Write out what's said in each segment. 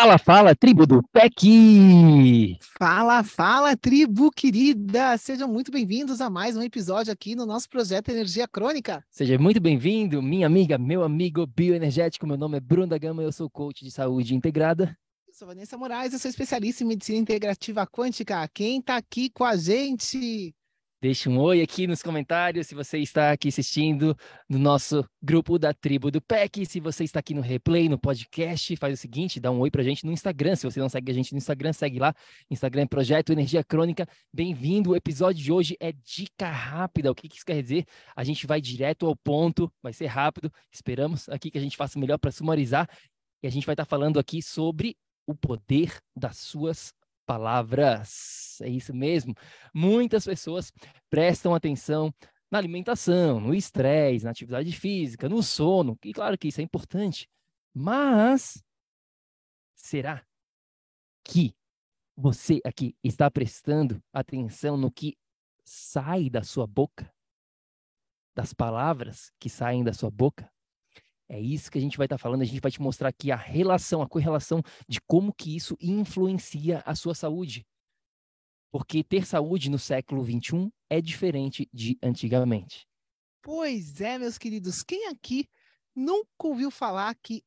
Fala, fala, tribo do PEC! Fala, fala, tribo querida! Sejam muito bem-vindos a mais um episódio aqui no nosso projeto Energia Crônica. Seja muito bem-vindo, minha amiga, meu amigo bioenergético. Meu nome é Bruno da Gama, eu sou coach de saúde integrada. Eu sou Vanessa Moraes, eu sou especialista em medicina integrativa quântica. Quem está aqui com a gente? Deixe um oi aqui nos comentários se você está aqui assistindo no nosso grupo da tribo do PEC. Se você está aqui no replay, no podcast, faz o seguinte, dá um oi pra gente no Instagram. Se você não segue a gente no Instagram, segue lá. Instagram é Projeto Energia Crônica. Bem-vindo. O episódio de hoje é dica rápida. O que isso quer dizer? A gente vai direto ao ponto, vai ser rápido. Esperamos aqui que a gente faça melhor para sumarizar. E a gente vai estar falando aqui sobre o poder das suas palavras. É isso mesmo. Muitas pessoas prestam atenção na alimentação, no estresse, na atividade física, no sono, e claro que isso é importante. Mas será que você aqui está prestando atenção no que sai da sua boca? Das palavras que saem da sua boca? É isso que a gente vai estar tá falando, a gente vai te mostrar aqui a relação, a correlação de como que isso influencia a sua saúde. Porque ter saúde no século XXI é diferente de antigamente. Pois é, meus queridos, quem aqui nunca ouviu falar que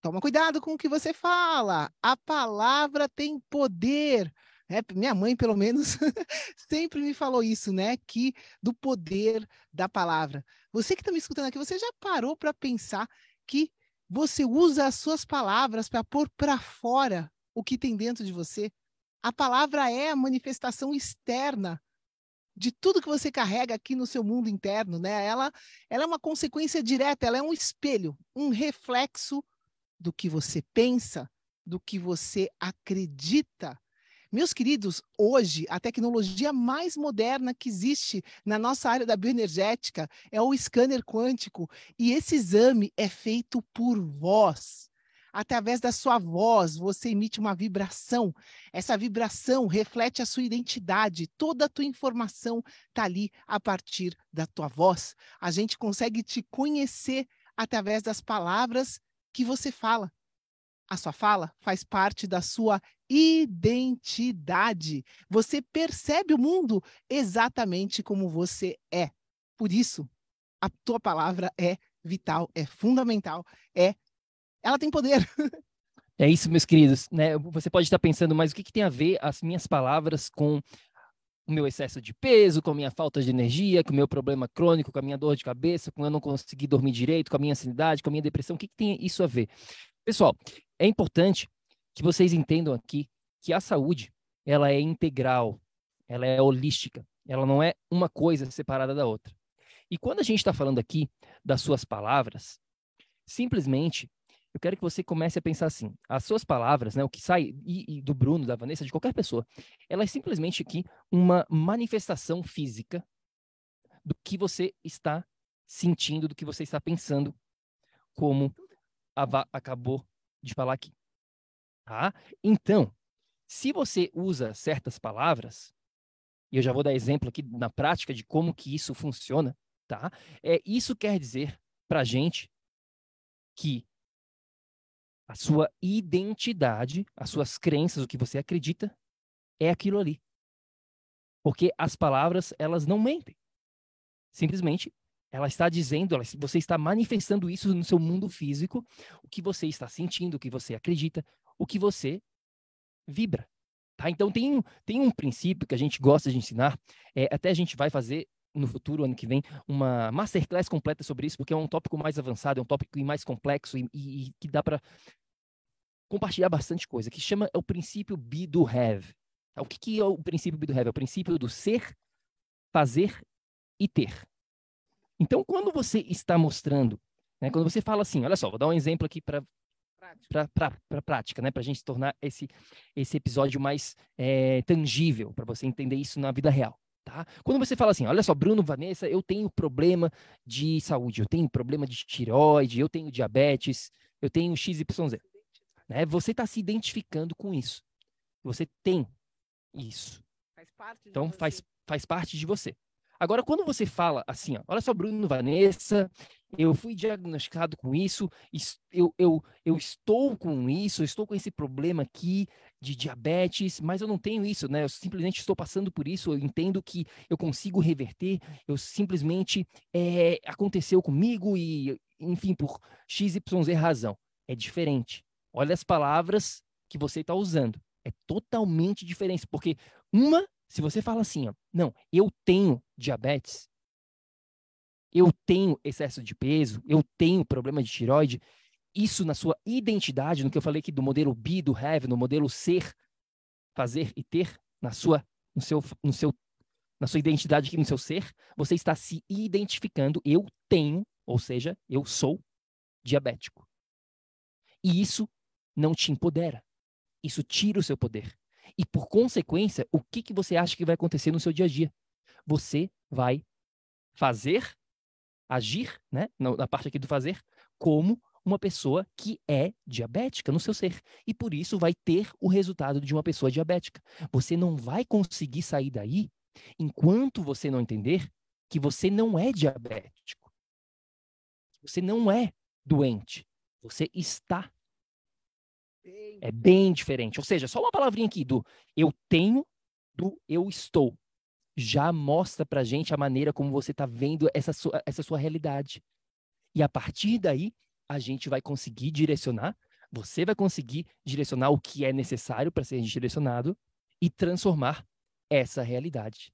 toma cuidado com o que você fala, a palavra tem poder. É, minha mãe, pelo menos, sempre me falou isso, né? Que do poder da palavra. Você que está me escutando aqui, você já parou para pensar que você usa as suas palavras para pôr para fora o que tem dentro de você? A palavra é a manifestação externa de tudo que você carrega aqui no seu mundo interno, né? Ela, ela é uma consequência direta, ela é um espelho, um reflexo do que você pensa, do que você acredita. Meus queridos, hoje a tecnologia mais moderna que existe na nossa área da bioenergética é o scanner quântico, e esse exame é feito por voz. Através da sua voz, você emite uma vibração. Essa vibração reflete a sua identidade. Toda a tua informação está ali a partir da tua voz. A gente consegue te conhecer através das palavras que você fala. A sua fala faz parte da sua identidade. Você percebe o mundo exatamente como você é. Por isso, a tua palavra é vital, é fundamental, é ela tem poder. É isso, meus queridos. Né? Você pode estar pensando, mas o que, que tem a ver as minhas palavras com o meu excesso de peso, com a minha falta de energia, com o meu problema crônico, com a minha dor de cabeça, com eu não conseguir dormir direito, com a minha ansiedade, com a minha depressão? O que, que tem isso a ver? Pessoal, é importante que vocês entendam aqui que a saúde, ela é integral, ela é holística, ela não é uma coisa separada da outra. E quando a gente está falando aqui das suas palavras, simplesmente eu quero que você comece a pensar assim: as suas palavras, né, o que sai e, e do Bruno, da Vanessa, de qualquer pessoa, ela é simplesmente aqui uma manifestação física do que você está sentindo, do que você está pensando, como a, acabou de falar aqui. Tá? Então, se você usa certas palavras, e eu já vou dar exemplo aqui na prática de como que isso funciona, tá? É, isso quer dizer para gente que A sua identidade, as suas crenças, o que você acredita, é aquilo ali. Porque as palavras, elas não mentem. Simplesmente, ela está dizendo, ela, você está manifestando isso no seu mundo físico, o que você está sentindo, o que você acredita, o que você vibra. Tá? Então, tem, tem um princípio que a gente gosta de ensinar, é, até a gente vai fazer no futuro, ano que vem, uma masterclass completa sobre isso, porque é um tópico mais avançado, é um tópico mais complexo e, e, e que dá para compartilhar bastante coisa, que chama é o princípio be do have. Tá? O que, que é o princípio be do have? É o princípio do ser, fazer e ter. Então, quando você está mostrando, né, quando você fala assim, olha só, vou dar um exemplo aqui para para prática, né? Para a gente tornar esse, esse episódio mais é, tangível, para você entender isso na vida real. Tá? Quando você fala assim, olha só, Bruno, Vanessa, eu tenho problema de saúde, eu tenho problema de tireoide, eu tenho diabetes, eu tenho XYZ. Né? Você está se identificando com isso. Você tem isso. Faz então, faz, faz parte de você. Agora, quando você fala assim, ó, olha só, Bruno, Vanessa, eu fui diagnosticado com isso, eu, eu, eu estou com isso, eu estou com esse problema aqui de diabetes, mas eu não tenho isso, né? Eu simplesmente estou passando por isso, eu entendo que eu consigo reverter, eu simplesmente é, aconteceu comigo e, enfim, por XYZ razão. É diferente. Olha as palavras que você está usando. É totalmente diferente, porque uma, se você fala assim, ó, não, eu tenho diabetes, eu tenho excesso de peso, eu tenho problema de tiroide, isso na sua identidade, no que eu falei aqui do modelo be, do have, no modelo ser, fazer e ter, na sua, no seu, no seu, na sua identidade aqui, no seu ser, você está se identificando, eu tenho, ou seja, eu sou diabético. E isso não te empodera. Isso tira o seu poder. E por consequência, o que, que você acha que vai acontecer no seu dia a dia? Você vai fazer agir, né, na parte aqui do fazer, como uma pessoa que é diabética no seu ser. E por isso vai ter o resultado de uma pessoa diabética. Você não vai conseguir sair daí enquanto você não entender que você não é diabético. Você não é doente. Você está. É bem diferente. Ou seja, só uma palavrinha aqui do eu tenho, do eu estou já mostra para gente a maneira como você está vendo essa sua, essa sua realidade. E a partir daí, a gente vai conseguir direcionar, você vai conseguir direcionar o que é necessário para ser direcionado e transformar essa realidade.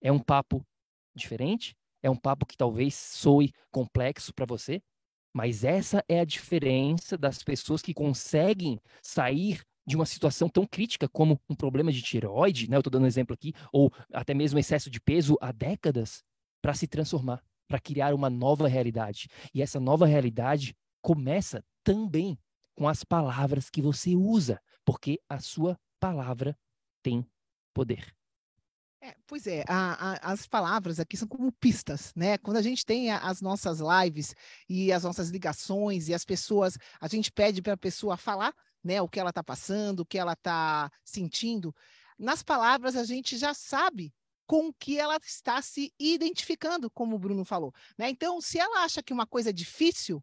É um papo diferente, é um papo que talvez soe complexo para você, mas essa é a diferença das pessoas que conseguem sair de uma situação tão crítica como um problema de tireoide, né? Eu estou dando um exemplo aqui, ou até mesmo excesso de peso há décadas, para se transformar, para criar uma nova realidade. E essa nova realidade começa também com as palavras que você usa, porque a sua palavra tem poder. É, pois é, a, a, as palavras aqui são como pistas, né? Quando a gente tem a, as nossas lives e as nossas ligações e as pessoas, a gente pede para a pessoa falar, né, o que ela está passando, o que ela está sentindo. Nas palavras, a gente já sabe com o que ela está se identificando, como o Bruno falou. Né? Então, se ela acha que uma coisa é difícil,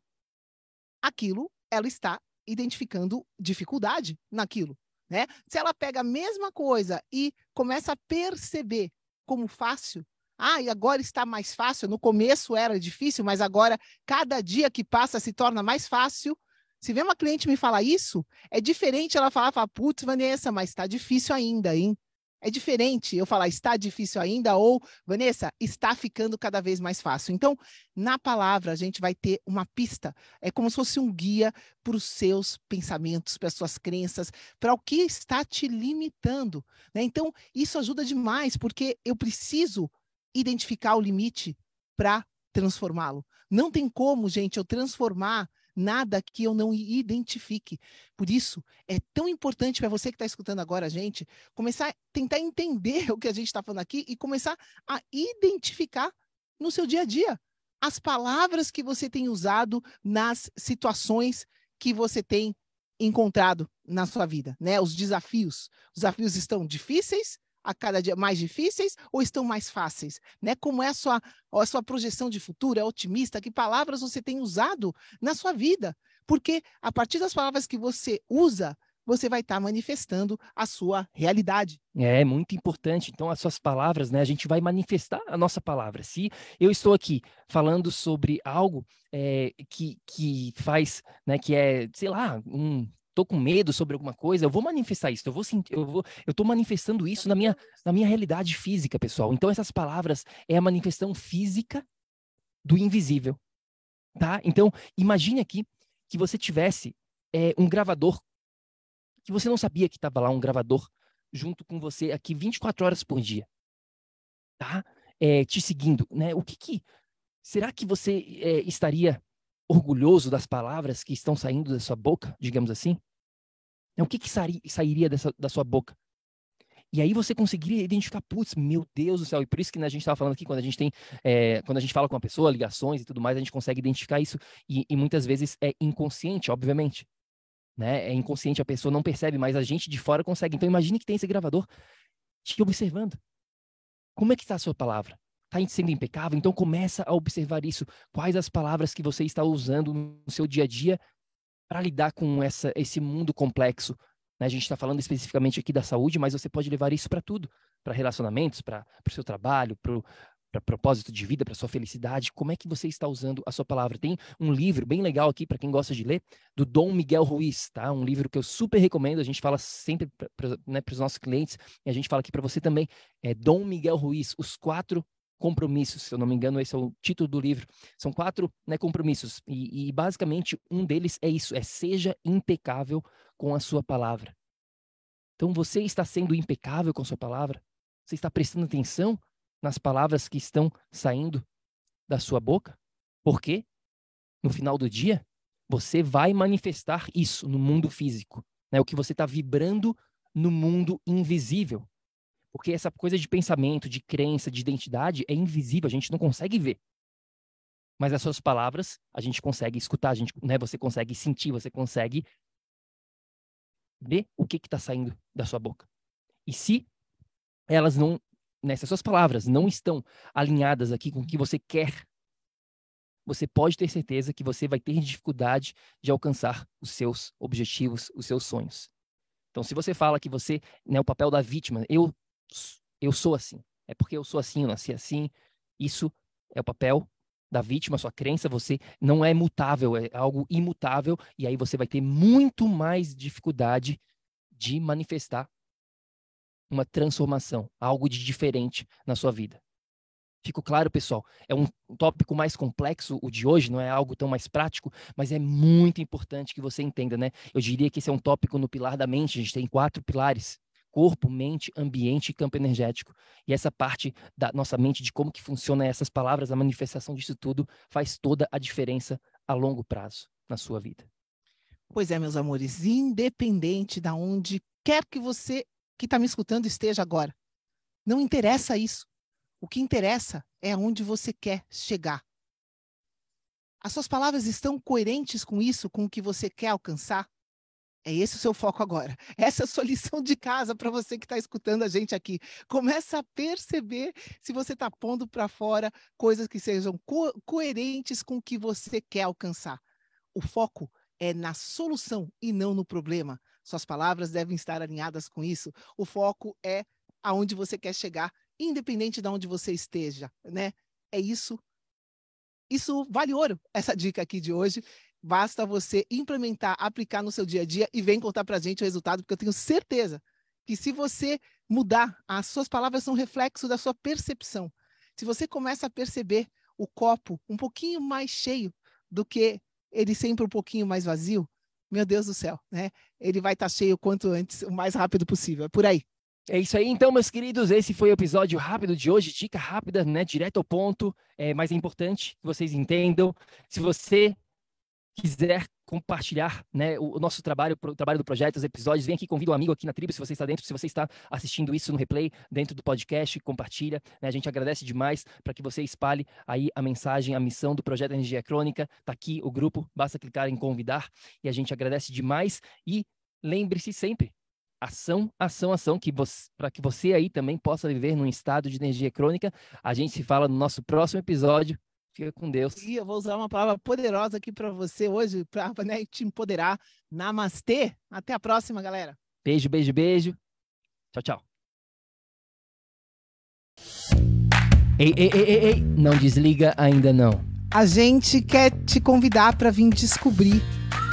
aquilo ela está identificando dificuldade naquilo. Né? Se ela pega a mesma coisa e começa a perceber como fácil, ah, e agora está mais fácil. No começo era difícil, mas agora, cada dia que passa, se torna mais fácil. Se vê uma cliente me falar isso, é diferente ela falar, falar putz, Vanessa, mas está difícil ainda, hein? É diferente eu falar está difícil ainda ou, Vanessa, está ficando cada vez mais fácil. Então, na palavra, a gente vai ter uma pista. É como se fosse um guia para os seus pensamentos, para as suas crenças, para o que está te limitando. Né? Então, isso ajuda demais, porque eu preciso identificar o limite para transformá-lo. Não tem como, gente, eu transformar nada que eu não identifique. Por isso, é tão importante para você que está escutando agora a gente, começar a tentar entender o que a gente está falando aqui e começar a identificar no seu dia a dia as palavras que você tem usado nas situações que você tem encontrado na sua vida, né? Os desafios. Os desafios estão difíceis a cada dia mais difíceis ou estão mais fáceis? Né? Como é a sua, a sua projeção de futuro? É otimista? Que palavras você tem usado na sua vida? Porque a partir das palavras que você usa, você vai estar tá manifestando a sua realidade. É muito importante. Então, as suas palavras, né? A gente vai manifestar a nossa palavra. Se eu estou aqui falando sobre algo é, que, que faz, né? Que é, sei lá, um tô com medo sobre alguma coisa, eu vou manifestar isso, eu vou sentir, eu vou, eu tô manifestando isso na minha, na minha realidade física, pessoal. Então essas palavras é a manifestação física do invisível, tá? Então imagine aqui que você tivesse é, um gravador que você não sabia que estava lá um gravador junto com você aqui 24 horas por dia, tá? É, te seguindo, né? O que que será que você é, estaria orgulhoso das palavras que estão saindo da sua boca, digamos assim? O que, que sairia dessa, da sua boca? E aí você conseguiria identificar, putz, meu Deus do céu. E por isso que né, a gente estava falando aqui, quando a gente tem, é, quando a gente fala com uma pessoa, ligações e tudo mais, a gente consegue identificar isso. E, e, muitas vezes é inconsciente, obviamente. Né? É inconsciente, a pessoa não percebe, mas a gente de fora consegue. Então imagine que tem esse gravador te observando. Como é que está a sua palavra? Está sendo impecável, então começa a observar isso. Quais as palavras que você está usando no seu dia a dia para lidar com essa, esse mundo complexo? Né? A gente está falando especificamente aqui da saúde, mas você pode levar isso para tudo, para relacionamentos, para o seu trabalho, para para propósito de vida, para sua felicidade, como é que você está usando a sua palavra? Tem um livro bem legal aqui para quem gosta de ler, do Dom Miguel Ruiz, tá? Um livro que eu super recomendo, a gente fala sempre para né, os nossos clientes, e a gente fala aqui para você também, é Dom Miguel Ruiz, Os Quatro Compromissos, se eu não me engano, esse é o título do livro. São quatro né, compromissos, e, e basicamente um deles é isso, é seja impecável com a sua palavra. Então você está sendo impecável com a sua palavra? Você está prestando atenção nas palavras que estão saindo da sua boca, porque no final do dia você vai manifestar isso no mundo físico, né? O que você está vibrando no mundo invisível, porque essa coisa de pensamento, de crença, de identidade é invisível, a gente não consegue ver. Mas as suas palavras a gente consegue escutar, a gente, né? Você consegue sentir, você consegue ver o que está saindo da sua boca. E se elas não nessas suas palavras não estão alinhadas aqui com o que você quer, você pode ter certeza que você vai ter dificuldade de alcançar os seus objetivos, os seus sonhos. Então, se você fala que você, né, o papel da vítima, eu, eu sou assim, é porque eu sou assim, eu nasci assim, isso é o papel da vítima, sua crença, você não é mutável, é algo imutável, e aí você vai ter muito mais dificuldade de manifestar uma transformação, algo de diferente na sua vida. Fico claro, pessoal, é um tópico mais complexo o de hoje, não é algo tão mais prático, mas é muito importante que você entenda, né? Eu diria que esse é um tópico no pilar da mente, a gente tem quatro pilares: corpo, mente, ambiente e campo energético. E essa parte da nossa mente, de como que funciona essas palavras, a manifestação disso tudo, faz toda a diferença a longo prazo na sua vida. Pois é, meus amores, independente da onde quer que você que está me escutando esteja agora. Não interessa isso. O que interessa é aonde você quer chegar. As suas palavras estão coerentes com isso, com o que você quer alcançar? É esse o seu foco agora. Essa é a sua lição de casa para você que está escutando a gente aqui. Começa a perceber se você está pondo para fora coisas que sejam co coerentes com o que você quer alcançar. O foco é na solução e não no problema. Suas palavras devem estar alinhadas com isso. O foco é aonde você quer chegar, independente de onde você esteja, né? É isso. Isso vale ouro, essa dica aqui de hoje. Basta você implementar, aplicar no seu dia a dia e vem contar para a gente o resultado, porque eu tenho certeza que se você mudar, as suas palavras são reflexo da sua percepção. Se você começa a perceber o copo um pouquinho mais cheio do que ele sempre um pouquinho mais vazio, meu Deus do céu, né? Ele vai estar tá cheio quanto antes, o mais rápido possível. É por aí. É isso aí, então, meus queridos. Esse foi o episódio rápido de hoje, dica rápida, né? Direto ao ponto. É, mas é importante que vocês entendam. Se você quiser compartilhar né, o, nosso trabalho, o trabalho do projeto, os episódios, vem aqui, convida um amigo aqui na tribo, se você está dentro, se você está assistindo isso no replay, dentro do podcast, compartilha. Né, a gente agradece demais para que você espalhe aí a mensagem, a missão do Projeto Energia Crônica. Está aqui o grupo, basta clicar em convidar e a gente agradece demais. E lembre-se sempre, ação, ação, ação, que para que você aí também possa viver num estado de energia crônica. A gente se fala no nosso próximo episódio. Fica com Deus. E eu vou usar uma palavra poderosa aqui para você hoje, para né, te empoderar. Namastê. Até a próxima, galera. Beijo, beijo, beijo. Tchau, tchau. Ei, ei, ei, ei, ei, não desliga ainda não. A gente quer te convidar para vir descobrir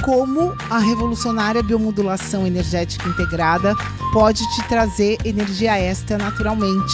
como a revolucionária biomodulação energética integrada pode te trazer energia extra naturalmente,